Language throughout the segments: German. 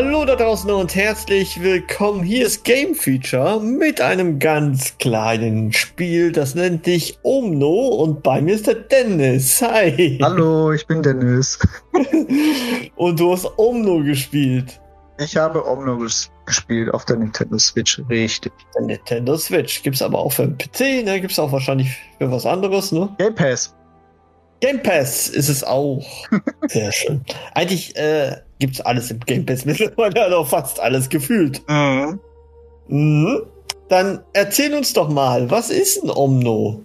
Hallo da draußen und herzlich willkommen. Hier ist Game Feature mit einem ganz kleinen Spiel, das nennt sich Omno und bei mir ist der Dennis. Hi. Hallo, ich bin Dennis. und du hast Omno gespielt. Ich habe Omno ges gespielt auf der Nintendo Switch, richtig. Der Nintendo Switch gibt's aber auch für den PC, ne? Gibt's auch wahrscheinlich für was anderes, ne? Game Pass. Game Pass ist es auch. Sehr schön. Eigentlich äh, gibt's alles im Game Pass mittlerweile, also fast alles gefühlt. Mhm. Mhm. Dann erzähl uns doch mal, was ist ein Omno?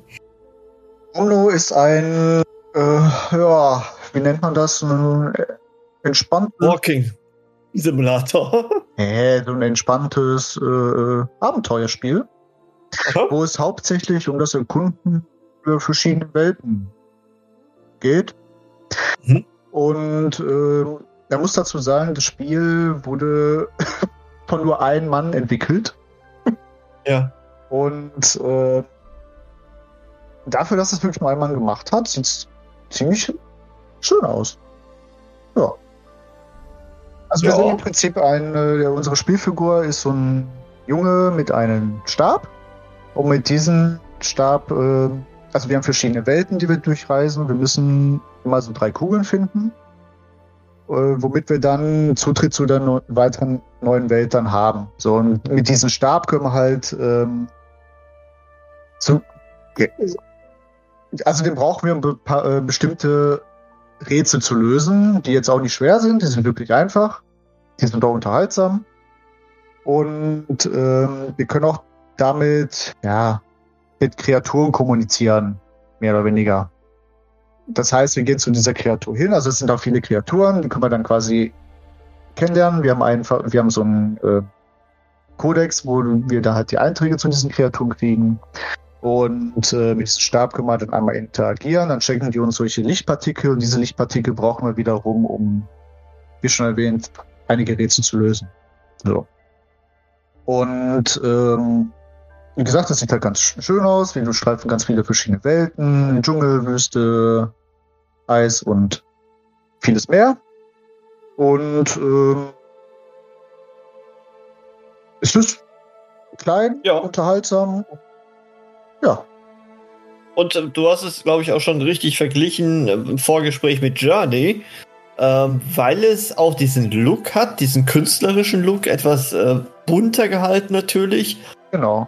Omno ist ein, äh, ja, wie nennt man das? Ein äh, entspanntes. Walking Simulator. Äh, so ein entspanntes äh, Abenteuerspiel, Aha. wo es hauptsächlich um das Erkunden für verschiedene Welten geht. Mhm. Und äh, da muss dazu sagen, das Spiel wurde von nur einem Mann entwickelt. Ja. Und äh, dafür, dass es wirklich nur ein Mann gemacht hat, sieht es ziemlich schön aus. Ja. Also wir Ja. sind im Prinzip ein, äh, der, unsere Spielfigur ist so ein Junge mit einem Stab. Und mit diesem Stab, äh, also wir haben verschiedene Welten, die wir durchreisen. Wir müssen immer so drei Kugeln finden, äh, womit wir dann Zutritt zu der neu- weiteren neuen Welt dann haben. So, und mit diesem Stab können wir halt ähm, zu, also den brauchen wir, um be äh, bestimmte Rätsel zu lösen, die jetzt auch nicht schwer sind, die sind wirklich einfach, die sind auch unterhaltsam. Und ähm, wir können auch damit, ja, mit Kreaturen kommunizieren, mehr oder weniger. Das heißt, wir gehen zu dieser Kreatur hin, also es sind auch viele Kreaturen, die können wir dann quasi kennenlernen. Wir haben einfach, wir haben so einen äh, Kodex, wo wir da halt die Einträge zu diesen Kreaturen kriegen. Und äh, mit diesem Stab können wir dann einmal interagieren, dann schenken die uns solche Lichtpartikel und diese Lichtpartikel brauchen wir wiederum, um, wie schon erwähnt, einige Rätsel zu lösen. So. Und ähm, wie gesagt, das sieht halt ganz sch- schön aus. Wir streifen ganz viele verschiedene Welten, Dschungel, Wüste, Eis und vieles mehr. Und ähm, es ist klein, Ja. unterhaltsam. Ja, Und äh, du hast es, glaube ich, auch schon richtig verglichen äh, im Vorgespräch mit Journey, ähm, weil es auch diesen Look hat, diesen künstlerischen Look, etwas äh, bunter gehalten natürlich. genau.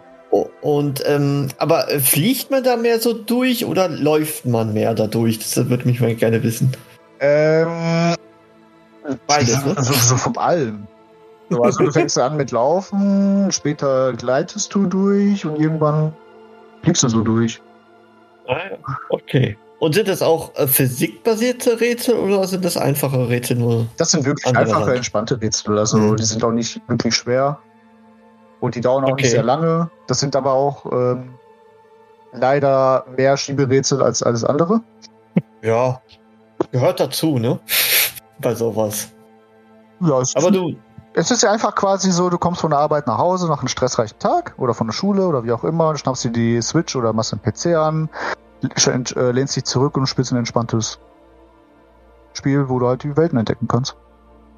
Und ähm, aber fliegt man da mehr so durch oder läuft man mehr da durch? Das würde mich mal gerne wissen. Ähm, Beides, ne? Also so vom allem. So, also du fängst an mit Laufen, später gleitest du durch und irgendwann fliegst du so durch. Ah. Okay. Und sind das auch äh, physikbasierte Rätsel oder sind das einfache Rätsel nur? Das sind wirklich einfache, Hand. entspannte Rätsel. Also Mhm. die sind auch nicht wirklich schwer. Und die dauern auch Okay. nicht sehr lange. Das sind aber auch ähm, leider mehr Schieberätsel als alles andere. Ja. Gehört dazu, ne? Bei sowas. Ja, es, Aber du, es ist ja einfach quasi so, du kommst von der Arbeit nach Hause nach einem stressreichen Tag oder von der Schule oder wie auch immer, schnappst dir die Switch oder machst den PC an, äh, lehnst dich zurück und spielst ein entspanntes Spiel, wo du halt die Welten entdecken kannst.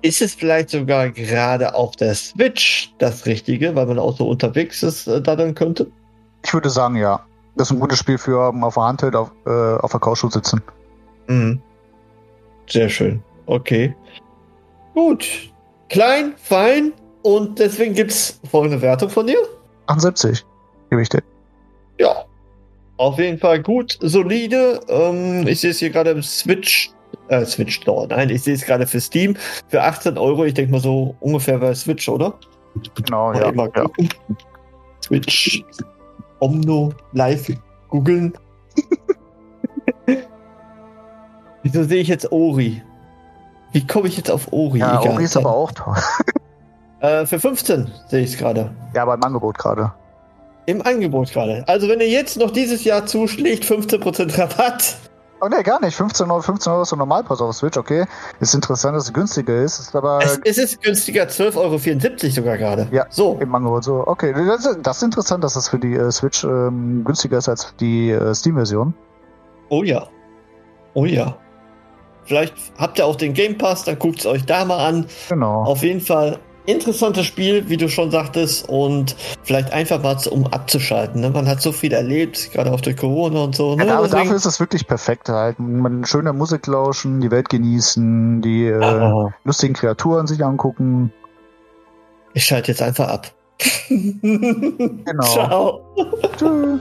Ist es vielleicht sogar gerade auf der Switch das Richtige, weil man auch so unterwegs ist, äh, da dann könnte? Ich würde sagen, ja. Das ist ein gutes Spiel für auf der Handheld auf, äh, auf der Couch sitzen. Mhm. Sehr schön. Okay. Gut. Klein, fein. Und deswegen gibt es folgende Wertung von dir. 78. Gebe ich dir. Ja. Auf jeden Fall gut, solide. Ähm, ich sehe es hier gerade im Switch. Äh, Switch Store. Nein, ich sehe es gerade für Steam. Für 18 Euro. Ich denke mal so ungefähr bei Switch, oder? Genau, ja. ja. Switch. Omno live googeln. Wieso sehe ich jetzt Ori? Wie komme ich jetzt auf Ori? Ja, Egal. Ori ist aber auch toll. Äh, für 15 sehe ich es gerade. Ja, beim Angebot gerade. Im Angebot gerade. Also wenn ihr jetzt noch dieses Jahr zuschlägt, 15% Rabatt. Oh ne, gar nicht. 15 Euro, 15 Euro ist der Normalpreis auf Switch, okay. Ist interessant, dass es günstiger ist. Ist aber Es, es ist günstiger, 12,74 Euro sogar gerade. Ja. So. im Angebot so. Okay, das ist, das ist interessant, dass das für die äh, Switch ähm, günstiger ist als die äh, Steam-Version. Oh ja. Oh ja. Vielleicht habt ihr auch den Game Pass, dann guckt es euch da mal an. Genau. Auf jeden Fall interessantes Spiel, wie du schon sagtest, und vielleicht einfach mal, um abzuschalten. Ne? Man hat so viel erlebt, gerade auch durch Corona und so. Ja, Ne? da, Deswegen- dafür ist es wirklich perfekt halt. Man schöne Musik lauschen, die Welt genießen, die äh, lustigen Kreaturen sich angucken. ich schalte jetzt einfach ab. Genau. Ciao. Tschüss.